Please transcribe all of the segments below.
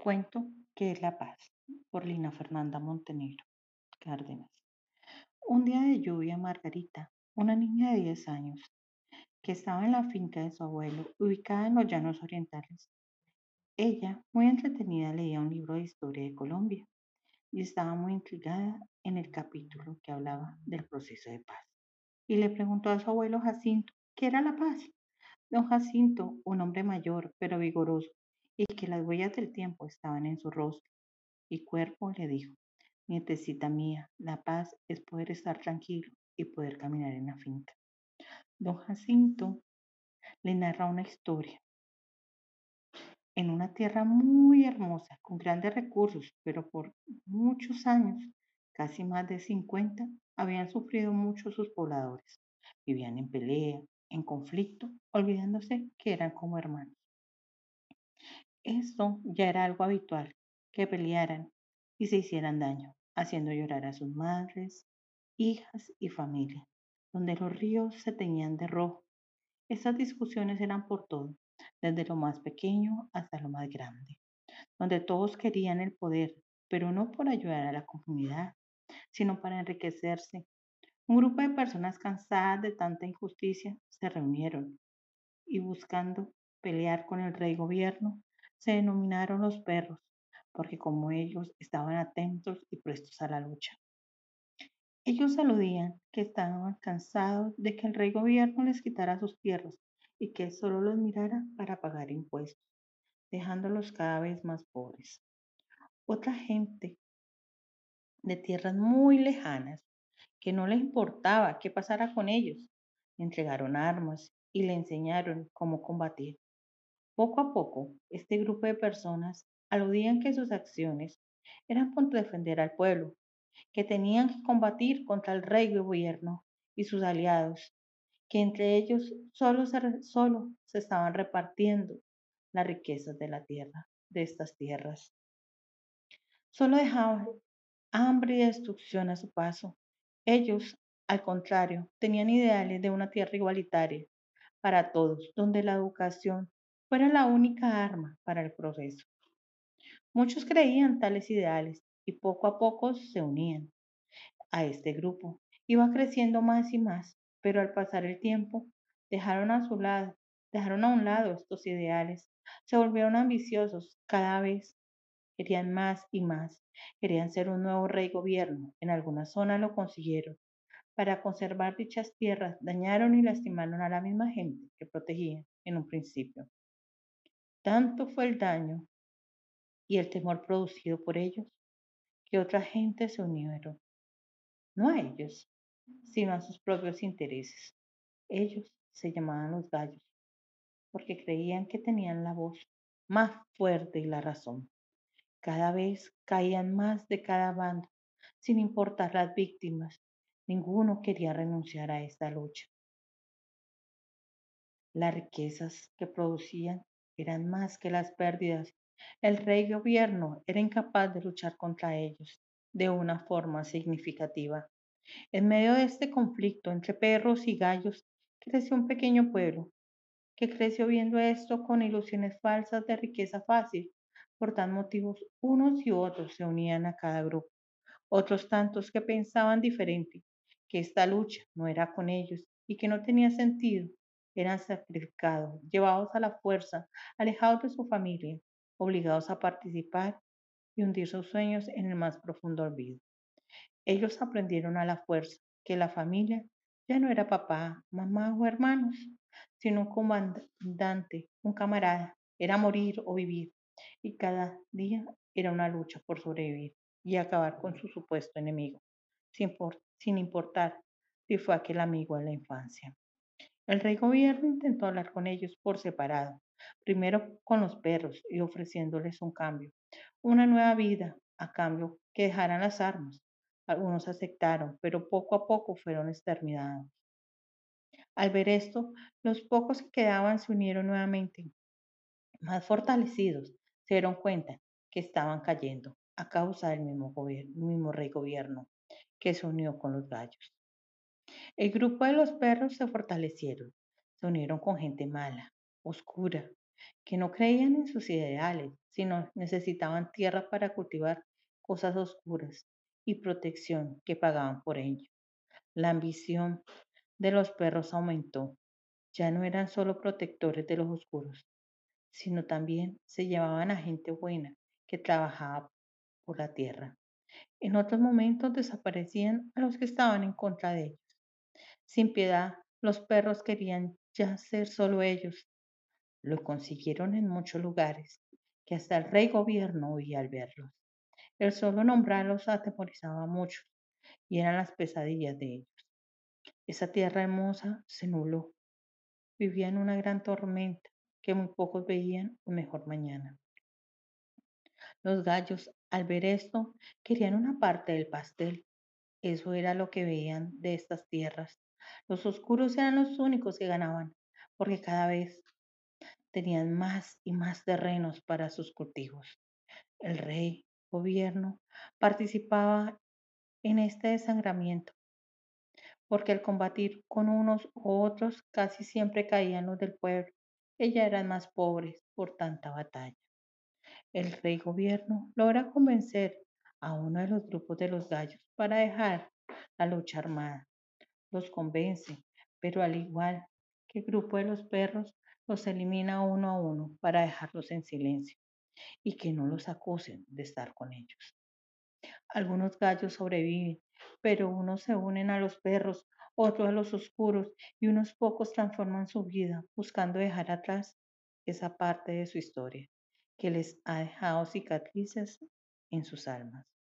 Cuento que es la paz por Lina Fernanda Montenegro Cárdenas. Un día de lluvia, Margarita, una niña de 10 años, que estaba en la finca de su abuelo, ubicada en los llanos orientales. Ella, muy entretenida, leía un libro de historia de Colombia y estaba muy intrigada en el capítulo que hablaba del proceso de paz. Y le preguntó a su abuelo Jacinto qué era la paz. Don Jacinto, un hombre mayor pero vigoroso, y que las huellas del tiempo estaban en su rostro y cuerpo, le dijo, nietecita mía, la paz es poder estar tranquilo y poder caminar en la finca. Don Jacinto le narra una historia en una tierra muy hermosa, con grandes recursos, pero por muchos años, casi más de 50, habían sufrido mucho sus pobladores. Vivían en pelea, en conflicto, olvidándose que eran como hermanos. Esto ya era algo habitual, que pelearan y se hicieran daño, haciendo llorar a sus madres, hijas y familia, donde los ríos se teñían de rojo. Estas discusiones eran por todo, desde lo más pequeño hasta lo más grande, donde todos querían el poder, pero no por ayudar a la comunidad, sino para enriquecerse. Un grupo de personas cansadas de tanta injusticia se reunieron y buscando pelear con el rey gobierno, se denominaron los perros, porque como ellos estaban atentos y prestos a la lucha. Ellos aludían que estaban cansados de que el rey gobierno les quitara sus tierras y que solo los mirara para pagar impuestos, dejándolos cada vez más pobres. Otra gente de tierras muy lejanas, que no les importaba qué pasara con ellos, entregaron armas y le enseñaron cómo combatir. Poco a poco, este grupo de personas aludían que sus acciones eran por defender al pueblo, que tenían que combatir contra el rey gobierno y sus aliados, que entre ellos solo se, solo se estaban repartiendo las riquezas de la tierra, de estas tierras. Solo dejaban hambre y destrucción a su paso. Ellos, al contrario, tenían ideales de una tierra igualitaria para todos, donde la educación fuera la única arma para el progreso. Muchos creían tales ideales y poco a poco se unían a este grupo. Iba creciendo más y más, pero al pasar el tiempo dejaron a su lado, dejaron a un lado estos ideales, se volvieron ambiciosos cada vez, querían más y más, querían ser un nuevo rey gobierno, en alguna zona lo consiguieron. Para conservar dichas tierras, dañaron y lastimaron a la misma gente que protegían en un principio. Tanto fue el daño y el temor producido por ellos que otra gente se unieron, no a ellos, sino a sus propios intereses. Ellos se llamaban los gallos, porque creían que tenían la voz más fuerte y la razón. Cada vez caían más de cada bando, sin importar las víctimas. Ninguno quería renunciar a esta lucha. Las riquezas que producían eran más que las pérdidas. El rey gobierno era incapaz de luchar contra ellos de una forma significativa. En medio de este conflicto entre perros y gallos creció un pequeño pueblo que creció viendo esto con ilusiones falsas de riqueza fácil. Por tal motivos, unos y otros se unían a cada grupo. Otros tantos que pensaban diferente, que esta lucha no era con ellos y que no tenía sentido eran sacrificados, llevados a la fuerza, alejados de su familia, obligados a participar y hundir sus sueños en el más profundo olvido. Ellos aprendieron a la fuerza que la familia ya no era papá, mamá o hermanos, sino un comandante, un camarada, era morir o vivir, y cada día era una lucha por sobrevivir y acabar con su supuesto enemigo, sin, importar si fue aquel amigo de la infancia. El rey gobierno intentó hablar con ellos por separado, primero con los perros y ofreciéndoles un cambio, una nueva vida a cambio que dejaran las armas. Algunos aceptaron, pero poco a poco fueron exterminados. Al ver esto, los pocos que quedaban se unieron nuevamente. Más fortalecidos, se dieron cuenta que estaban cayendo a causa del mismo, mismo rey gobierno que se unió con los gallos. El grupo de los perros se fortalecieron, se unieron con gente mala, oscura, que no creían en sus ideales, sino necesitaban tierra para cultivar cosas oscuras y protección que pagaban por ello. La ambición de los perros aumentó. Ya no eran solo protectores de los oscuros, sino también se llevaban a gente buena que trabajaba por la tierra. En otros momentos desaparecían a los que estaban en contra de ellos. Sin piedad, los perros querían ya ser solo ellos. Lo consiguieron en muchos lugares, que hasta el rey gobierno oía al verlos. El solo nombrarlos atemorizaba mucho y eran las pesadillas de ellos. Esa tierra hermosa se nubló. Vivía una gran tormenta que muy pocos veían un mejor mañana. Los gallos, al ver esto, querían una parte del pastel. Eso era lo que veían de estas tierras. Los oscuros eran los únicos que ganaban, porque cada vez tenían más y más terrenos para sus cultivos. El rey, gobierno, participaba en este desangramiento, porque al combatir con unos u otros casi siempre caían los del pueblo, ya eran más pobres por tanta batalla. El rey gobierno logra convencer a uno de los grupos de los gallos para dejar la lucha armada. Los convence, pero al igual que el grupo de los perros, los elimina uno a uno para dejarlos en silencio y que no los acusen de estar con ellos. Algunos gallos sobreviven, pero unos se unen a los perros, otros a los oscuros y unos pocos transforman su vida buscando dejar atrás esa parte de su historia que les ha dejado cicatrices en sus almas.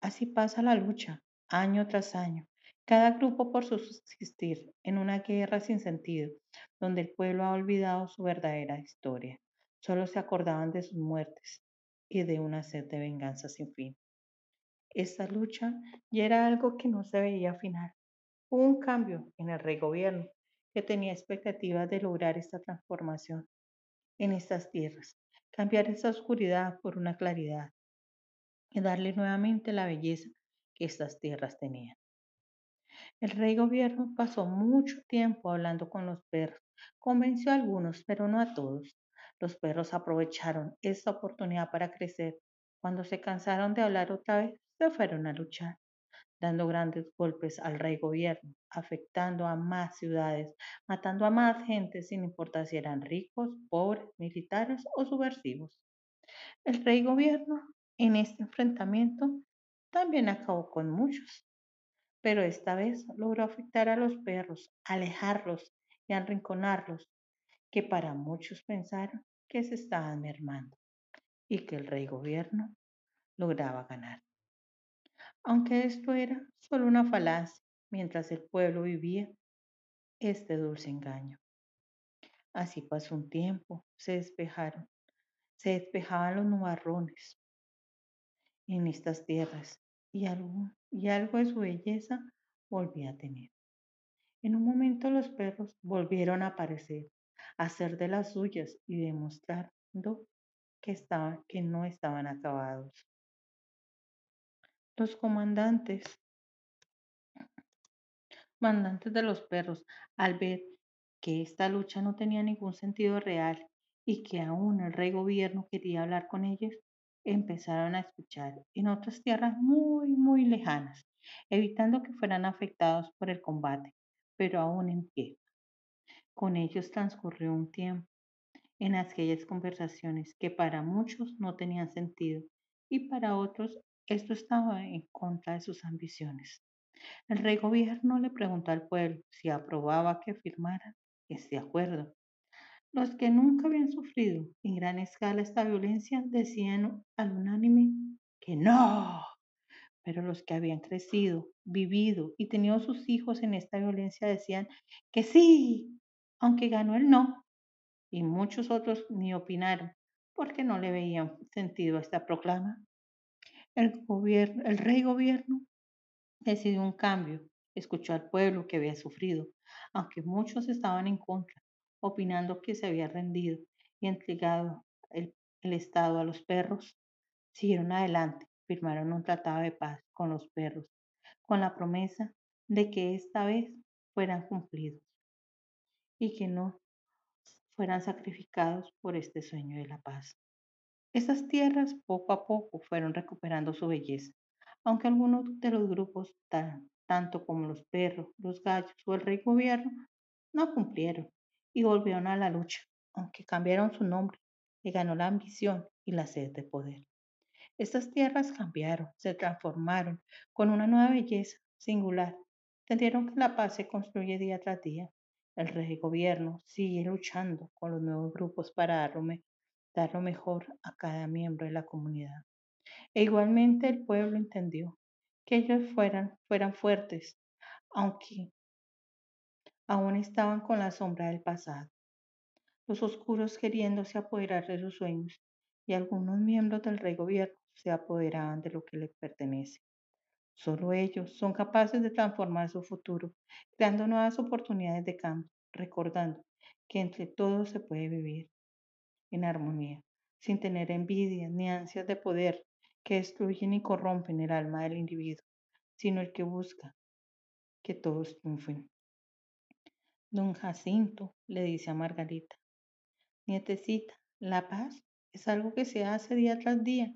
Así pasa la lucha, año tras año, cada grupo por subsistir en una guerra sin sentido, donde el pueblo ha olvidado su verdadera historia. Solo se acordaban de sus muertes y de una sed de venganza sin fin. Esta lucha ya era algo que no se veía final. Hubo un cambio en el rey gobierno que tenía expectativas de lograr esta transformación en estas tierras, cambiar esa oscuridad por una claridad y darle nuevamente la belleza que estas tierras tenían. El rey gobierno pasó mucho tiempo hablando con los perros, convenció a algunos, pero no a todos. Los perros aprovecharon esta oportunidad para crecer. Cuando se cansaron de hablar otra vez, se fueron a luchar dando grandes golpes al rey gobierno, afectando a más ciudades, matando a más gente sin importar si eran ricos, pobres, militares o subversivos. El rey gobierno en este enfrentamiento también acabó con muchos, pero esta vez logró afectar a los perros, alejarlos y arrinconarlos, que para muchos pensaron que se estaban mermando y que el rey gobierno lograba ganar aunque esto era solo una falacia mientras el pueblo vivía este dulce engaño. Así pasó un tiempo, se despejaron, se despejaban los nubarrones en estas tierras y algo, y algo de su belleza volvía a tener. En un momento los perros volvieron a aparecer, a hacer de las suyas y demostrando que, estaban, que no estaban acabados. Los comandantes, mandantes de los perros, al ver que esta lucha no tenía ningún sentido real y que aún el rey gobierno quería hablar con ellos, empezaron a escuchar en otras tierras muy, muy lejanas, evitando que fueran afectados por el combate, pero aún en pie. Con ellos transcurrió un tiempo en aquellas conversaciones que para muchos no tenían sentido y para otros esto estaba en contra de sus ambiciones. El rey gobierno le preguntó al pueblo si aprobaba que firmara este acuerdo. Los que nunca habían sufrido en gran escala esta violencia decían al unánime que no, pero los que habían crecido, vivido y tenido sus hijos en esta violencia decían que sí, aunque ganó el no. Y muchos otros ni opinaron porque no le veían sentido a esta proclama. El, gobierno, el rey gobierno decidió un cambio, escuchó al pueblo que había sufrido, aunque muchos estaban en contra, opinando que se había rendido y entregado el, Estado a los perros. Siguieron adelante, firmaron un tratado de paz con los perros, con la promesa de que esta vez fueran cumplidos. y que no fueran sacrificados por este sueño de la paz. Estas tierras poco a poco fueron recuperando su belleza, aunque algunos de los grupos, tanto como los perros, los gallos o el rey gobierno, no cumplieron y volvieron a la lucha, aunque cambiaron su nombre y ganó la ambición y la sed de poder. Estas tierras cambiaron, se transformaron con una nueva belleza singular. Entendieron que la paz se construye día tras día. El rey gobierno sigue luchando con los nuevos grupos para dar lo, mejor a cada miembro de la comunidad. E igualmente el pueblo entendió que ellos fueran, fueran fuertes, aunque aún estaban con la sombra del pasado. Los oscuros queriéndose apoderar de sus sueños y algunos miembros del rey gobierno se apoderaban de lo que les pertenece. Solo ellos son capaces de transformar su futuro, creando nuevas oportunidades de cambio, recordando que entre todos se puede vivir en armonía, sin tener envidia ni ansias de poder que destruyen y corrompen el alma del individuo, sino el que busca que todos triunfen. Don Jacinto le dice a Margarita, nietecita, la paz es algo que se hace día tras día,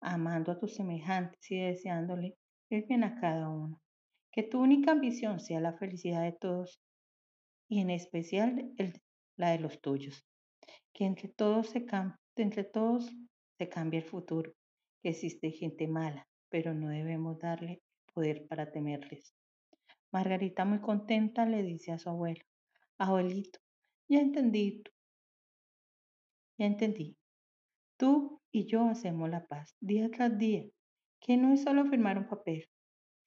amando a tus semejantes y deseándole el bien a cada uno. Que tu única ambición sea la felicidad de todos y en especial la de los tuyos. Que entre todos, se entre todos se cambie el futuro. Que existe gente mala, pero no debemos darle poder para temerles. Margarita muy contenta le dice a su abuelo, abuelito, ya entendí, ya entendí. Tú y yo hacemos la paz día tras día, que no es solo firmar un papel,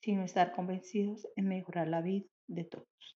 sino estar convencidos en mejorar la vida de todos.